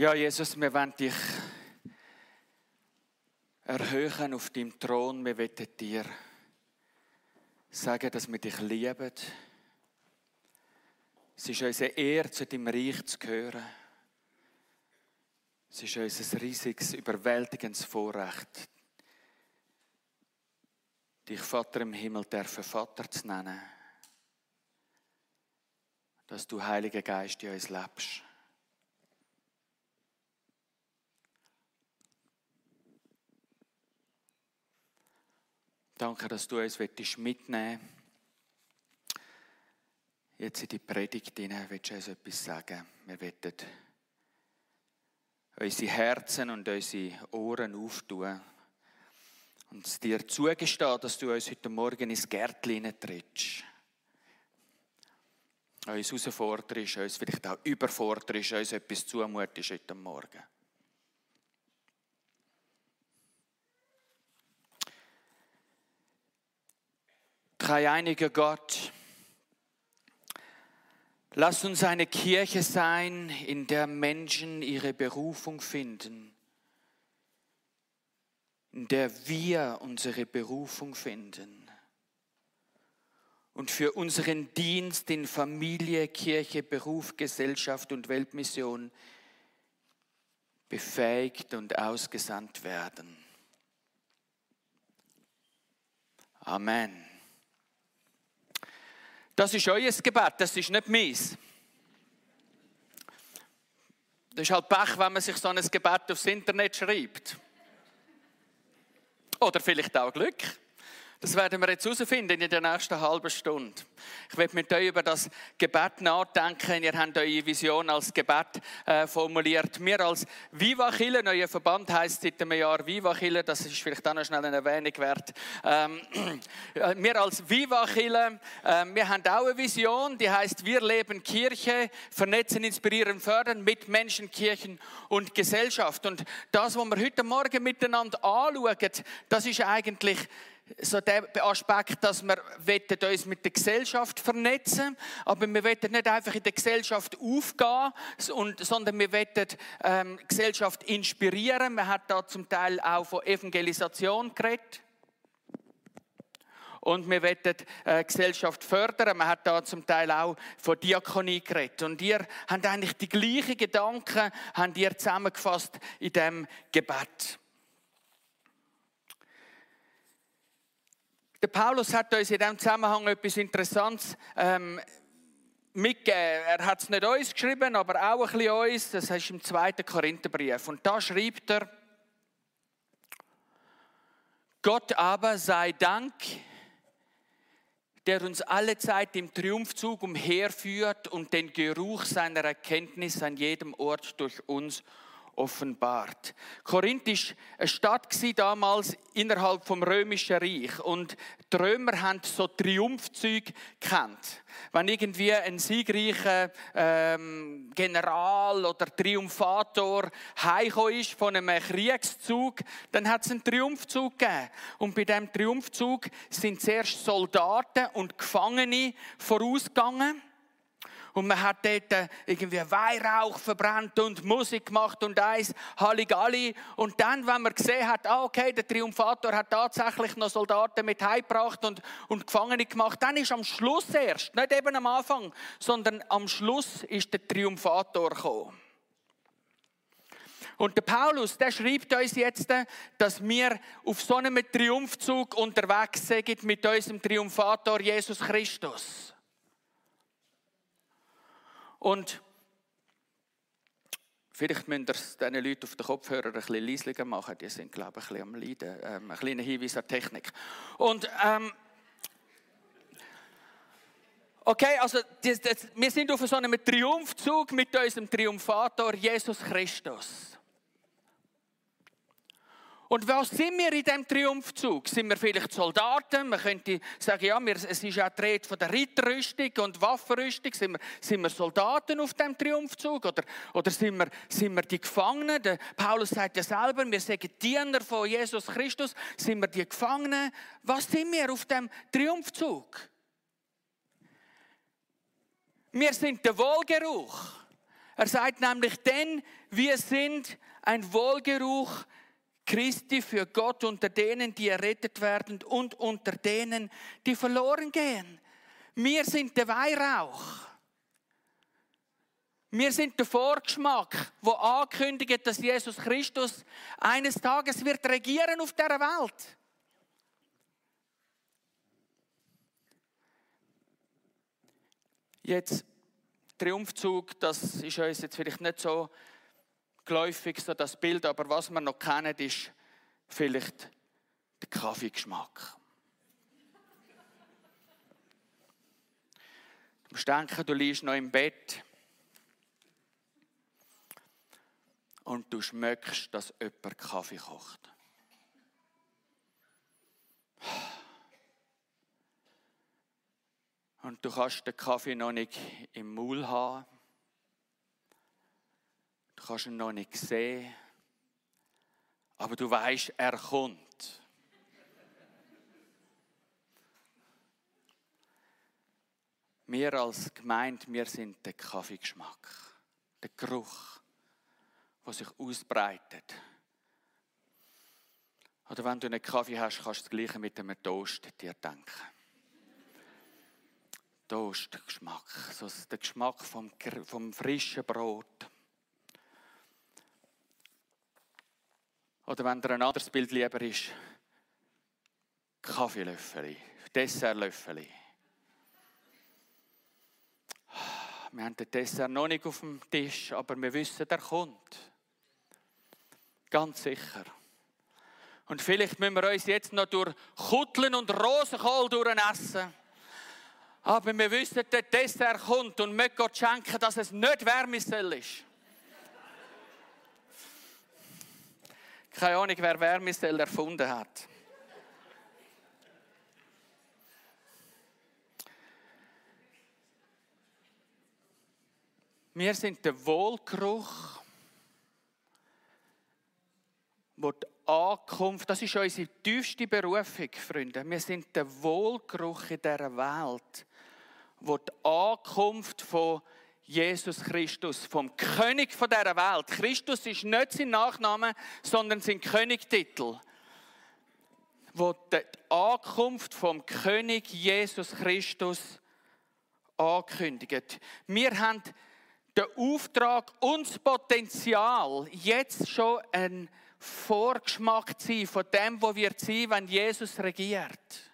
Ja, Jesus, wir wollen dich erhöhen auf deinem Thron. Wir wollen dir sagen, dass wir dich lieben. Es ist unsere Ehre, zu deinem Reich zu gehören. Es ist unser riesiges, überwältigendes Vorrecht, dich Vater im Himmel dürfen Vater zu nennen. Dass du, Heiliger Geist, in uns lebst. Danke, dass du uns mitnehmen willst. Jetzt in die Predigt hinein willst du uns etwas sagen. Wir wollen unsere Herzen und unsere Ohren auftun und dir zugestehen, dass du uns heute Morgen ins Gärtchen trittst. Uns herausforderst, uns vielleicht auch überforderst, uns etwas zumutest heute Morgen. Dreieiniger Gott, lass uns eine Kirche sein, in der Menschen ihre Berufung finden, in der wir unsere Berufung finden und für unseren Dienst in Familie, Kirche, Beruf, Gesellschaft und Weltmission befähigt und ausgesandt werden. Amen. Das ist euer Gebet, das ist nicht meins. Das ist halt Pech, wenn man sich so ein Gebet aufs Internet schreibt. Oder vielleicht auch Glück. Das werden wir jetzt herausfinden in der nächsten halben Stunde. Ich werde mit euch über das Gebet nachdenken. Ihr habt eure Vision als Gebet äh, formuliert. Wir als Viva Chile, neuer Verband heißt seit einem Jahr Viva Chile, das ist vielleicht auch noch schnell eine Erwähnung wert. Ähm, äh, wir als Viva Chile, äh, wir haben auch eine Vision, die heißt Wir leben Kirche, vernetzen, inspirieren, fördern mit Menschen, Kirchen und Gesellschaft. Und das, was wir heute Morgen miteinander anschauen, das ist eigentlich so der Aspekt, dass wir uns mit der Gesellschaft vernetzen aber wir wollen nicht einfach in der Gesellschaft aufgehen, sondern wir wollen ähm, die Gesellschaft inspirieren. Man hat da zum Teil auch von Evangelisation geredet. Und wir wollen äh, Gesellschaft fördern. Man hat da zum Teil auch von Diakonie geredet. Und ihr habt eigentlich die gleichen Gedanken, habt ihr zusammengefasst in dem Gebet. Der Paulus hat uns in diesem Zusammenhang etwas Interessantes ähm, mitgegeben. Er hat es nicht uns geschrieben, aber auch ein bisschen uns. Das ist im zweiten Korintherbrief. Und da schreibt er, Gott aber sei Dank, der uns alle Zeit im Triumphzug umherführt und den Geruch seiner Erkenntnis an jedem Ort durch uns offenbart. Korinth war eine Stadt damals innerhalb vom römischen Reich und die Römer haben so Triumphzüge kennt. Wenn irgendwie ein siegreicher ähm, General oder Triumphator ist von einem Kriegszug, dann hat es einen Triumphzug gegeben. Und bei diesem Triumphzug sind zuerst Soldaten und Gefangene vorausgegangen. Und man hat dort irgendwie Weihrauch verbrannt und Musik gemacht und eins Halligalli. Und dann, wenn man gesehen hat, ah, okay, der Triumphator hat tatsächlich noch Soldaten mit heimgebracht und, und Gefangene gemacht, dann ist am Schluss erst, nicht eben am Anfang, sondern am Schluss ist der Triumphator gekommen. Und der Paulus, der schreibt uns jetzt, dass wir auf so einem Triumphzug unterwegs sind mit unserem Triumphator Jesus Christus. Und vielleicht müsst ihr es diesen Leuten auf den Kopfhörer ein bisschen leislicher machen. Die sind, glaube ich, ein bisschen am Leiden. Ähm, ein kleiner Hinweis an Technik. Und, ähm, okay, also das, das, wir sind auf so einem Triumphzug mit unserem Triumphator Jesus Christus. Und was sind wir in diesem Triumphzug? Sind wir vielleicht Soldaten? Man könnte sagen, ja, es ist ja die Rede von der Ritterrüstung und Waffenrüstung. Sind wir, sind wir Soldaten auf diesem Triumphzug? Oder, oder sind, wir, sind wir die Gefangenen? Der Paulus sagt ja selber, wir sagen Diener von Jesus Christus. Sind wir die Gefangenen? Was sind wir auf dem Triumphzug? Wir sind der Wohlgeruch. Er sagt nämlich, denn wir sind ein Wohlgeruch Christi für Gott unter denen, die errettet werden und unter denen, die verloren gehen. Wir sind der Weihrauch. Wir sind der Vorgeschmack, wo ankündigt, dass Jesus Christus eines Tages wird regieren auf der Welt. Jetzt Triumphzug, das ist uns jetzt vielleicht nicht so geläufig, so das Bild, aber was wir noch kennen, ist vielleicht der Kaffeegeschmack. Du musst denken, du liegst noch im Bett und du schmeckst, dass jemand Kaffee kocht. Und du kannst den Kaffee noch nicht im Maul haben. Du kannst ihn noch nicht sehen. Aber du weißt, er kommt. Wir als Gemeinde, wir sind der Kaffeegeschmack, der Geruch, der sich ausbreitet. Oder wenn du einen Kaffee hast, kannst du das Gleiche mit einem Toast dir denken. Toastgeschmack, so der Geschmack vom, vom frischen Brot. Oder wenn dir ein anderes Bild lieber ist, Kaffeelöffel, Dessertlöffel. Wir haben den Dessert noch nicht auf dem Tisch, aber wir wissen, der kommt. Ganz sicher. Und vielleicht müssen wir uns jetzt noch durch Kutteln und Rosenkohl durchessen. Aber wir wissen, der Dessert kommt und möchte Gott schenken, dass es nicht Wärmesell ist. Keine Ahnung, wer Wärmesell erfunden hat. Wir sind der Wohlgeruch, wo die Ankunft, das ist unsere tiefste Berufung, Freunde. Wir sind der Wohlgeruch in dieser Welt, wo die Ankunft von Jesus Christus, vom König von dieser Welt. Christus ist nicht sein Nachname, sondern sein Königtitel. Wo die Ankunft vom König Jesus Christus ankündigt. Wir haben den Auftrag und das Potenzial, jetzt schon ein Vorgeschmack zu sein von dem, wo wir sein, wenn Jesus regiert.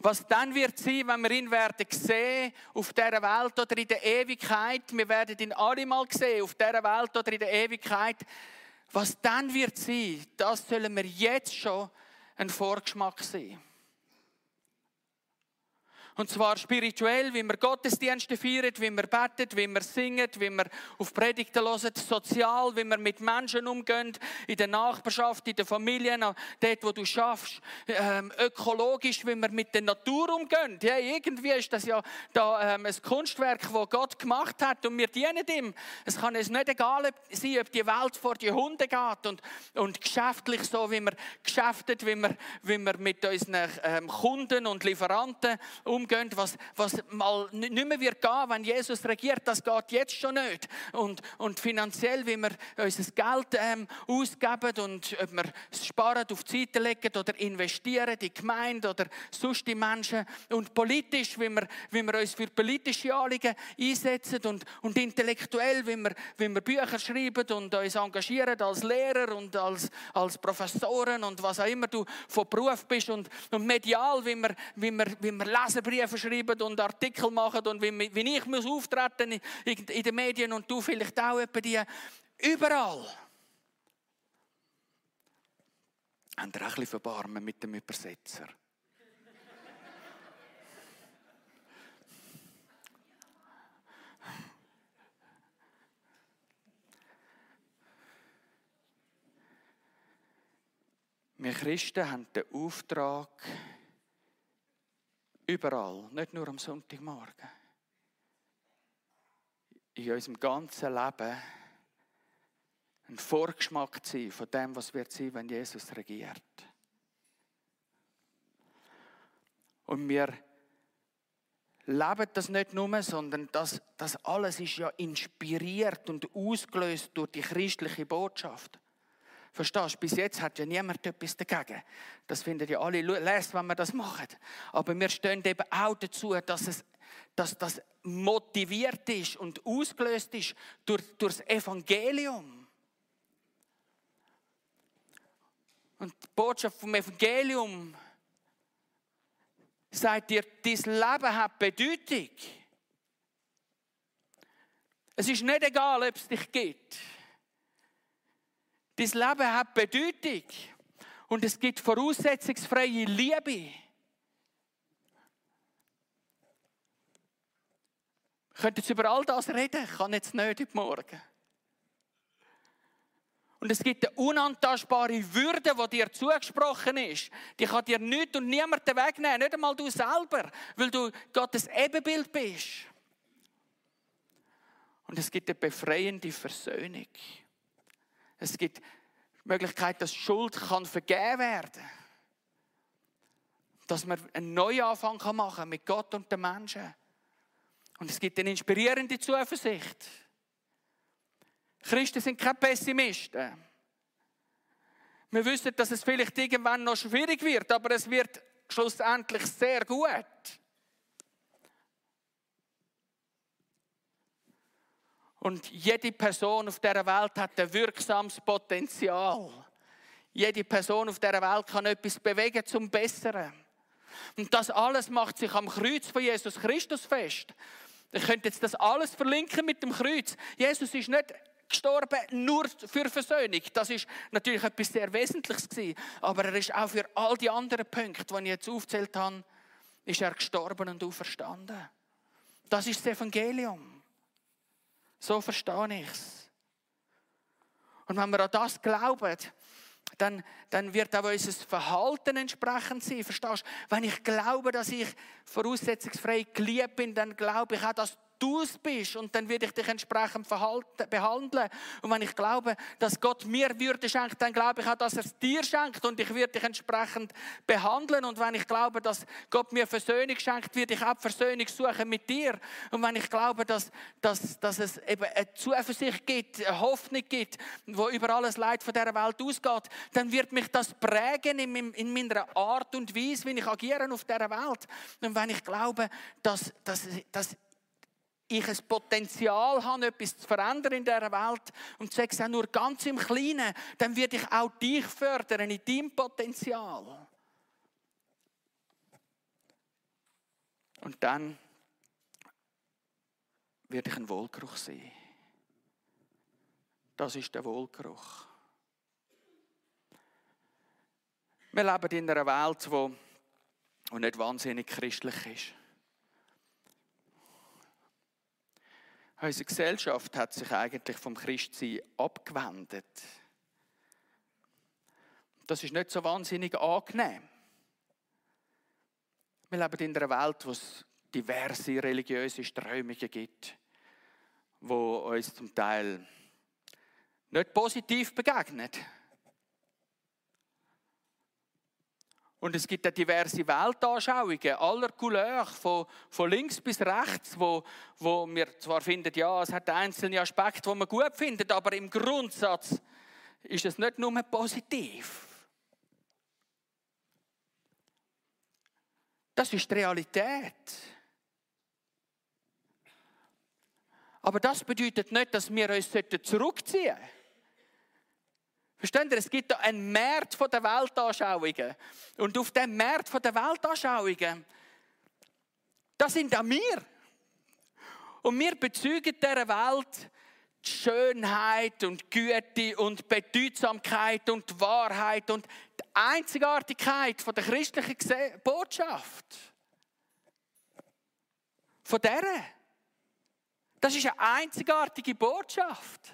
Was dann wird sein, wenn wir ihn werden sehen auf dieser Welt oder in der Ewigkeit. Wir werden ihn alle mal sehen auf dieser Welt oder in der Ewigkeit. Was dann wird sein, das sollen wir jetzt schon ein Vorgeschmack sein. Und zwar spirituell, wie wir Gottesdienste feiern, wie wir beten, wie wir singen, wie wir auf Predigten hören, sozial, wie wir mit Menschen umgehen, in der Nachbarschaft, in der Familie, dort, wo du schaffst, ähm, ökologisch, wie wir mit der Natur umgehen. Ja, irgendwie ist das ja da, ähm, ein Kunstwerk, das Gott gemacht hat und wir dienen ihm. Es kann uns nicht egal sein, ob die Welt vor die Hunde geht und, und geschäftlich so, wie wir geschäftet, wie wir, wie wir mit unseren ähm, Kunden und Lieferanten umgehen umgehen, was, was mal nicht mehr wird gehen, wenn Jesus regiert, das geht jetzt schon nicht. Und, und finanziell, wie wir unser Geld ähm, ausgeben und ob wir es sparen, auf die Seite legen oder investieren in die Gemeinde oder sonst die Menschen. Und politisch, wie wir, wie wir uns für politische Anliegen einsetzen und, und intellektuell, wie wir, wie wir Bücher schreiben und uns engagieren als Lehrer und als, als Professoren und was auch immer du von Beruf bist und, und medial, wie wir, wie wir, wie wir Leserbriefe Briefe schreiben und Artikel machen und wie, wie ich muss auftreten in, in den Medien und du vielleicht auch etwa die. Überall. Haben ihr auch ein bisschen Verbarmen mit dem Übersetzer? Wir Christen haben den Auftrag, Überall, nicht nur am Sonntagmorgen. In unserem ganzen Leben ein Vorgeschmack sein von dem, was wird sein, wenn Jesus regiert. Und wir leben das nicht nur, sondern das, das alles ist ja inspiriert und ausgelöst durch die christliche Botschaft. Verstehst du? Bis jetzt hat ja niemand etwas dagegen. Das finden ja alle lässig, wenn wir das machen. Aber wir stehen eben auch dazu, dass, es, dass das motiviert ist und ausgelöst ist durch, durch das Evangelium. Und die Botschaft vom Evangelium sagt dir, dein Leben hat Bedeutung. Es ist nicht egal, ob es dich gibt. Dein Leben hat Bedeutung. Und es gibt voraussetzungsfreie Liebe. Ich könnte jetzt über all das reden, ich kann jetzt nicht heute Morgen. Und es gibt eine unantastbare Würde, die dir zugesprochen ist. Die kann dir nichts und niemand wegnehmen, nicht einmal du selber, weil du Gottes Ebenbild bist. Und es gibt eine befreiende Versöhnung. Es gibt die Möglichkeit, dass Schuld kann vergeben werden Dass man einen Neuanfang machen kann mit Gott und den Menschen. Und es gibt eine inspirierende Zuversicht. Christen sind keine Pessimisten. Wir wissen, dass es vielleicht irgendwann noch schwierig wird, aber es wird schlussendlich sehr gut. Und jede Person auf dieser Welt hat ein wirksames Potenzial. Jede Person auf dieser Welt kann etwas bewegen zum Besseren. Und das alles macht sich am Kreuz von Jesus Christus fest. Ich könnte jetzt das alles verlinken mit dem Kreuz. Jesus ist nicht gestorben nur für Versöhnung. Das ist natürlich etwas sehr Wesentliches gewesen. Aber er ist auch für all die anderen Punkte, die ich jetzt aufgezählt habe, ist er gestorben und auferstanden. Das ist das Evangelium. So verstehe ich es. Und wenn wir an das glauben, dann, dann wird auch unser Verhalten entsprechend sein. Verstehst du? Wenn ich glaube, dass ich voraussetzungsfrei geliebt bin, dann glaube ich auch, dass du es bist und dann werde ich dich entsprechend verhalten, behandeln. Und wenn ich glaube, dass Gott mir Würde schenkt, dann glaube ich auch, dass er es dir schenkt und ich werde dich entsprechend behandeln. Und wenn ich glaube, dass Gott mir Versöhnung schenkt, werde ich auch Versöhnung suchen mit dir. Und wenn ich glaube, dass, dass, dass es eben eine Zuversicht gibt, eine Hoffnung gibt, wo über alles Leid von dieser Welt ausgeht, dann wird mich das prägen in, in meiner Art und Weise, wie ich agiere auf dieser Welt. Und wenn ich glaube, dass, dass, dass ich ein Potenzial habe, etwas zu verändern in dieser Welt und sage es auch nur ganz im Kleinen, dann werde ich auch dich fördern in deinem Potenzial. Und dann werde ich einen Wohlgeruch sehen. Das ist der Wohlgeruch. Wir leben in einer Welt, die nicht wahnsinnig christlich ist. Unsere Gesellschaft hat sich eigentlich vom Christsein abgewendet. Das ist nicht so wahnsinnig angenehm. Wir leben in einer Welt, wo es diverse religiöse Strömungen gibt, wo uns zum Teil nicht positiv begegnen. Und es gibt auch diverse Weltanschauungen aller Couleur, von, von links bis rechts, wo, wo wir zwar finden, ja, es hat einzelne Aspekte, die man gut findet, aber im Grundsatz ist es nicht nur positiv. Das ist die Realität. Aber das bedeutet nicht, dass wir uns zurückziehen sollten. Versteht ihr? Es gibt da einen Markt von der Weltanschauungen. Und auf dem Markt von der Weltanschauungen, das sind auch wir. Und wir bezeugen dieser Welt die Schönheit und Güte und Bedeutsamkeit und Wahrheit und die Einzigartigkeit der christlichen Botschaft. Von der. Das ist eine einzigartige Botschaft.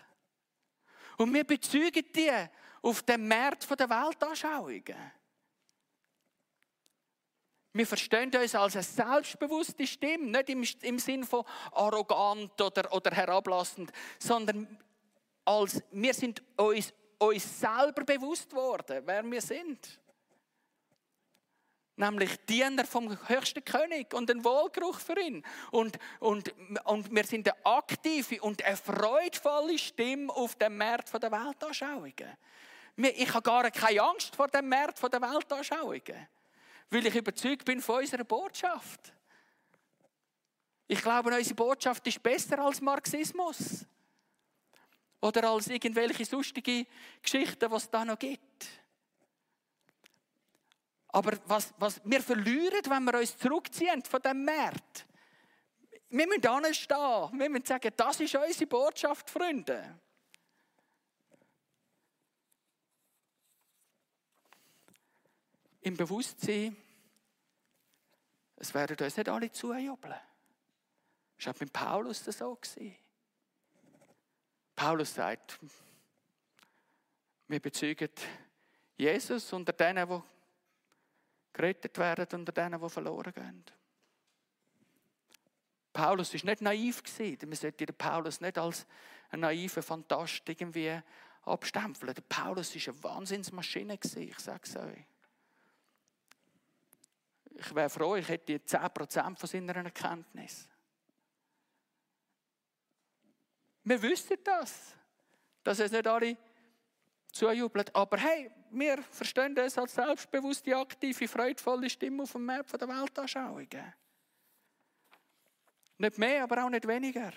Und wir bezeugen die auf dem Markt der Weltanschauungen. Wir verstehen uns als eine selbstbewusste Stimme, nicht im, im Sinn von arrogant oder, oder herablassend, sondern als wir sind uns, uns selber bewusst worden, wer wir sind. Nämlich Diener vom höchsten König und ein Wohlgeruch für ihn. Und, und, und wir sind eine aktive und eine freudvolle Stimme auf dem Markt der Weltanschauungen. Ich habe gar keine Angst vor dem Markt der Weltanschauungen, weil ich überzeugt bin von unserer Botschaft. Ich glaube, unsere Botschaft ist besser als Marxismus. Oder als irgendwelche sonstige Geschichten, die es da noch gibt. Aber was, was wir verlieren, wenn wir uns zurückziehen von dem Markt. Wir müssen anstehen. Wir müssen sagen, das ist unsere Botschaft, Freunde. Im Bewusstsein, es werden uns nicht alle zujubeln. Das war auch mit Paulus so. Paulus sagt, wir bezeugen Jesus unter denen, die gerettet werden unter denen, die verloren gehen. Paulus war nicht naiv. Man sollte den Paulus nicht als einen naiven Fantast irgendwie abstempeln. Der Paulus war eine Wahnsinnsmaschine. Ich sage es euch. Ich wäre froh, ich hätte 10% von seiner Erkenntnis. Wir wissen das, dass es nicht alle zujubeln. Aber hey, wir verstehen das als selbstbewusste, aktive, freudvolle Stimme auf dem Map der Weltanschauungen. Nicht mehr, aber auch nicht weniger.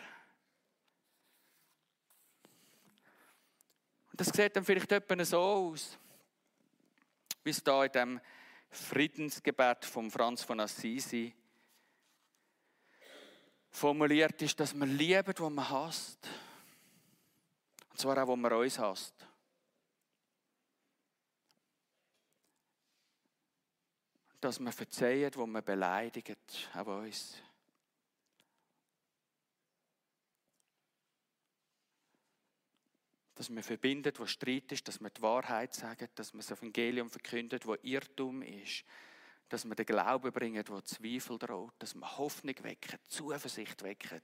Und das sieht dann vielleicht etwa so aus, wie es da in dem Friedensgebet von Franz von Assisi formuliert ist, dass man liebt, was man hasst. Und zwar auch, wo man uns hasst. Dass wir verzeihen, wo wir beleidigen, auch uns. Dass wir verbinden, wo Streit ist, dass wir die Wahrheit sagen, dass wir das Evangelium verkündet, wo Irrtum ist. Dass wir den Glauben bringen, wo Zweifel droht. Dass wir Hoffnung wecken, Zuversicht wecken,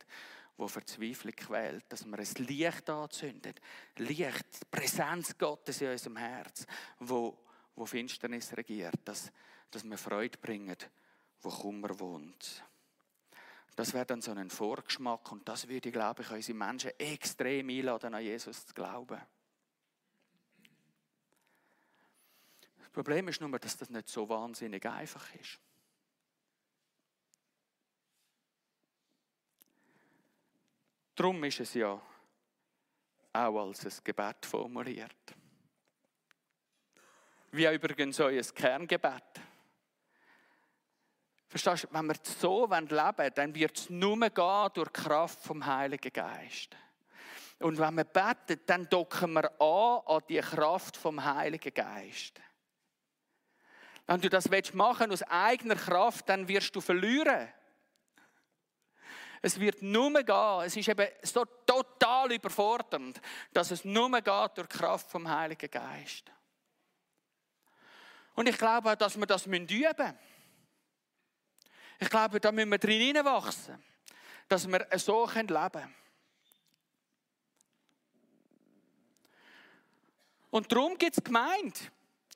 wo Verzweiflung quält. Dass wir ein Licht anzünden. Licht, die Präsenz Gottes in unserem Herz, wo, wo Finsternis regiert. Dass, dass wir Freude bringen, wo Kummer wohnt. Das wäre dann so ein Vorgeschmack und das würde, glaube ich, unsere Menschen extrem einladen, an Jesus zu glauben. Das Problem ist nur, dass das nicht so wahnsinnig einfach ist. Darum ist es ja auch als ein Gebet formuliert. Wie übrigens euer Kerngebet. Verstehst du, wenn wir so leben wollen, dann wird es nur gehen durch die Kraft vom Heiligen Geist. Und wenn wir beten, dann docken wir an an die Kraft vom Heiligen Geist. Wenn du das machen willst, aus eigener Kraft, dann wirst du verlieren. Es wird nur gehen. Es ist eben so total überfordernd, dass es nur geht durch die Kraft vom Heiligen Geist. Und ich glaube auch, dass wir das üben müssen. Ich glaube, da müssen wir drin hineinwachsen, dass wir so leben können. Und darum gibt es Gemeinde.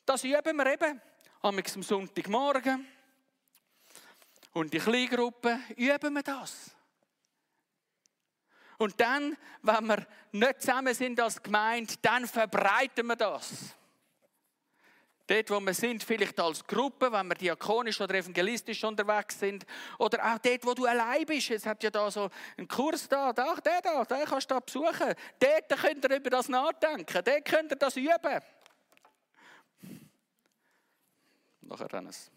Das üben wir eben am Sonntagmorgen. Und die Kleingruppe üben wir das. Und dann, wenn wir nicht zusammen sind als Gemeinde, dann verbreiten wir das. Dort, wo wir sind, vielleicht als Gruppe, wenn wir diakonisch oder evangelistisch unterwegs sind. Oder auch dort, wo du allein bist. Es hat ja da so einen Kurs da, da, der da, den kannst du da besuchen. Dort könnt ihr über das nachdenken. Dort könnt ihr das üben. Nachher dann es.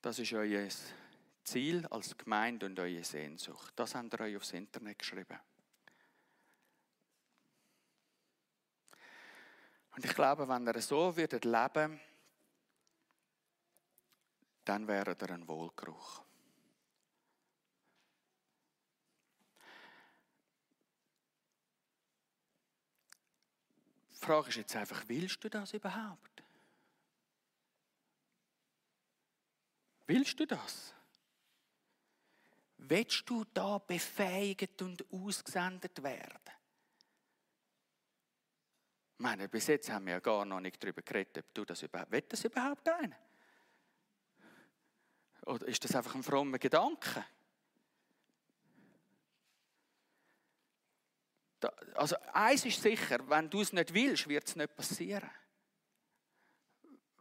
Das ist euer Ziel als Gemeinde und eure Sehnsucht. Das habt ihr euch aufs Internet geschrieben. Und ich glaube, wenn ihr so würdet leben, dann wäre ihr ein Wohlgeruch. Die Frage ist jetzt einfach, willst du das überhaupt? Willst du das? Willst du da befähigt und ausgesendet werden? Ich meine, bis jetzt haben wir ja gar noch nicht darüber geredet, ob du das überhaupt, will das überhaupt einer? Oder ist das einfach ein frommer Gedanke? also eins ist sicher, wenn du es nicht willst, wird es nicht passieren.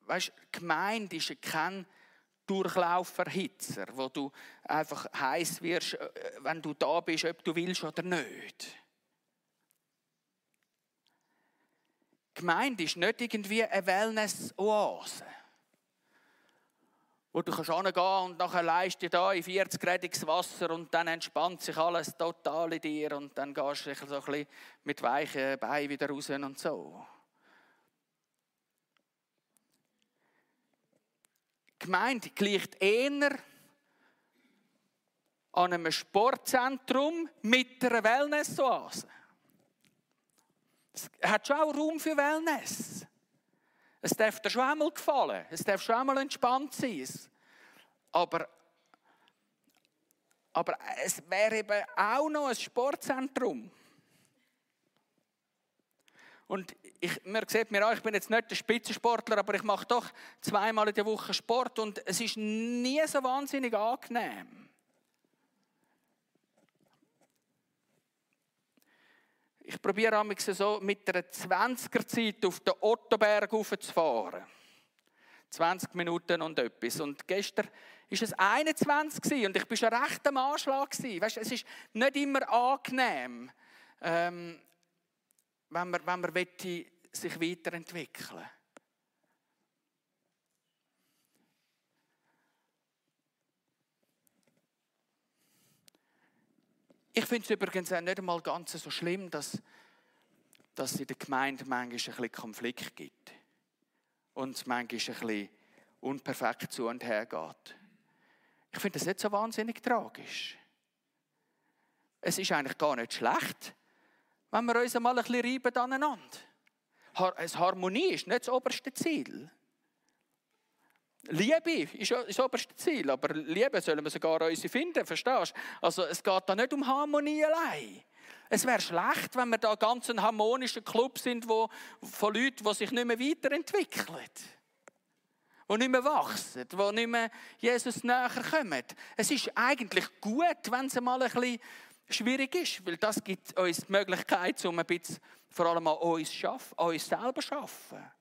Weißt, Gemeinde ist kein Durchlauferhitzer, wo du einfach heiß wirst, äh, wenn du da bist, ob du willst oder nicht. Gemeinde ist nicht irgendwie eine Wellness-Oase, wo du kannst hingehen und nachher leist du da in 40 gradiges Wasser und dann entspannt sich alles total in dir und dann gehst du so ein bisschen mit weichen Beinen wieder raus und so. Gemeinde gleicht eher an einem Sportzentrum mit einer Wellness-Oase. Es hat schon auch Raum für Wellness. Es darf dir schon gefallen. Es darf schon einmal entspannt sein. Aber, aber es wäre eben auch noch ein Sportzentrum. Und ich, man sieht mir auch, ich bin jetzt nicht der Spitzensportler, aber ich mache doch zweimal in der Woche Sport und es ist nie so wahnsinnig angenehm. Ich probiere so mit einer 20er Zeit auf den Ottoberg raufzufahren. 20 Minuten und etwas. Und gestern war es 21 und ich war schon recht am Anschlag. Weißt, es ist nicht immer angenehm, ähm, wenn man, wenn man sich weiterentwickeln will. Ich finde es übrigens auch nicht einmal ganz so schlimm, dass, dass es in der Gemeinde manchmal ein bisschen Konflikt gibt. Und es manchmal ein bisschen unperfekt zu und her geht. Ich finde das nicht so wahnsinnig tragisch. Es ist eigentlich gar nicht schlecht, wenn wir uns einmal ein bisschen reiben aneinander. Harmonie ist nicht das oberste Ziel. Liebe ist das oberste Ziel, aber Liebe sollen wir sogar uns finden, verstehst du? Also es geht da nicht um Harmonie allein. Es wäre schlecht, wenn wir da ganz ein harmonischer Club sind, wo, von Leuten, die sich nicht mehr weiterentwickeln. Die nicht mehr wachsen, die nicht mehr Jesus näher kommen. Es ist eigentlich gut, wenn es mal ein bisschen schwierig ist, weil das gibt uns die Möglichkeit, um ein bisschen vor allem an uns, schaffen, an uns selber zu arbeiten.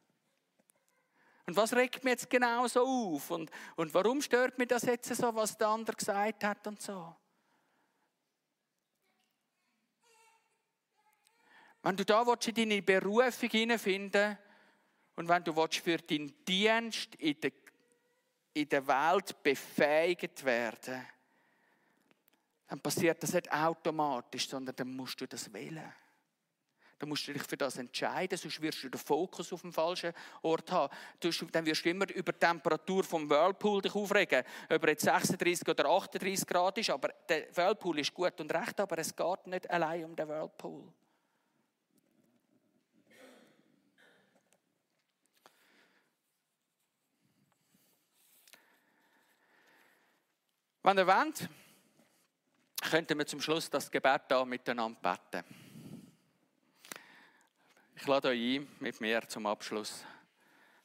Und was regt mich jetzt genau so auf? Und, und warum stört mich das jetzt so, was der andere gesagt hat und so? Wenn du da in deine Berufung hineinfinden und wenn du für deinen Dienst in der, in der Welt befähigt werden dann passiert das nicht automatisch, sondern dann musst du das wählen. Dann musst du dich für das entscheiden, sonst wirst du den Fokus auf dem falschen Ort haben. dann wirst du immer über die Temperatur vom Whirlpool dich aufregen, ob er jetzt 36 oder 38 Grad ist, aber der Whirlpool ist gut und recht, aber es geht nicht allein um den Whirlpool. Wenn ihr wollt, könnten wir zum Schluss das Gebet da miteinander beten. Ich lade euch ein, mit mir zum Abschluss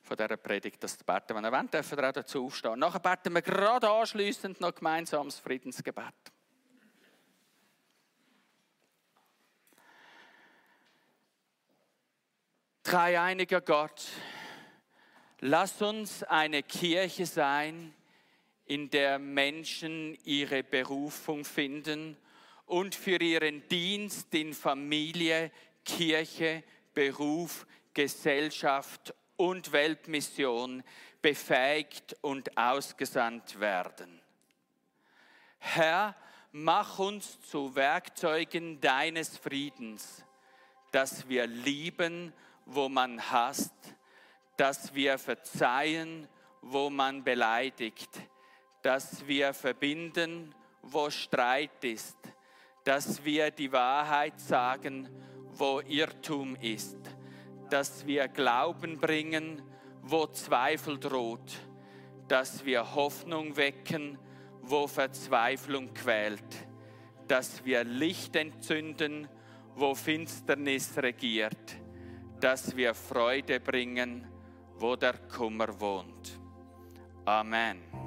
von dieser Predigt das zu beten. Wenn ihr wollt, dürft ihr auch dazu aufstehen. Nachher beten wir gerade anschliessend noch gemeinsam das Friedensgebet. Dreieiniger Gott, lass uns eine Kirche sein, in der Menschen ihre Berufung finden und für ihren Dienst in Familie, Kirche, Beruf, Gesellschaft und Weltmission befähigt und ausgesandt werden. Herr, mach uns zu Werkzeugen deines Friedens, dass wir lieben, wo man hasst, dass wir verzeihen, wo man beleidigt, dass wir verbinden, wo Streit ist, dass wir die Wahrheit sagen, wo Irrtum ist, dass wir Glauben bringen, wo Zweifel droht, dass wir Hoffnung wecken, wo Verzweiflung quält, dass wir Licht entzünden, wo Finsternis regiert, dass wir Freude bringen, wo der Kummer wohnt. Amen.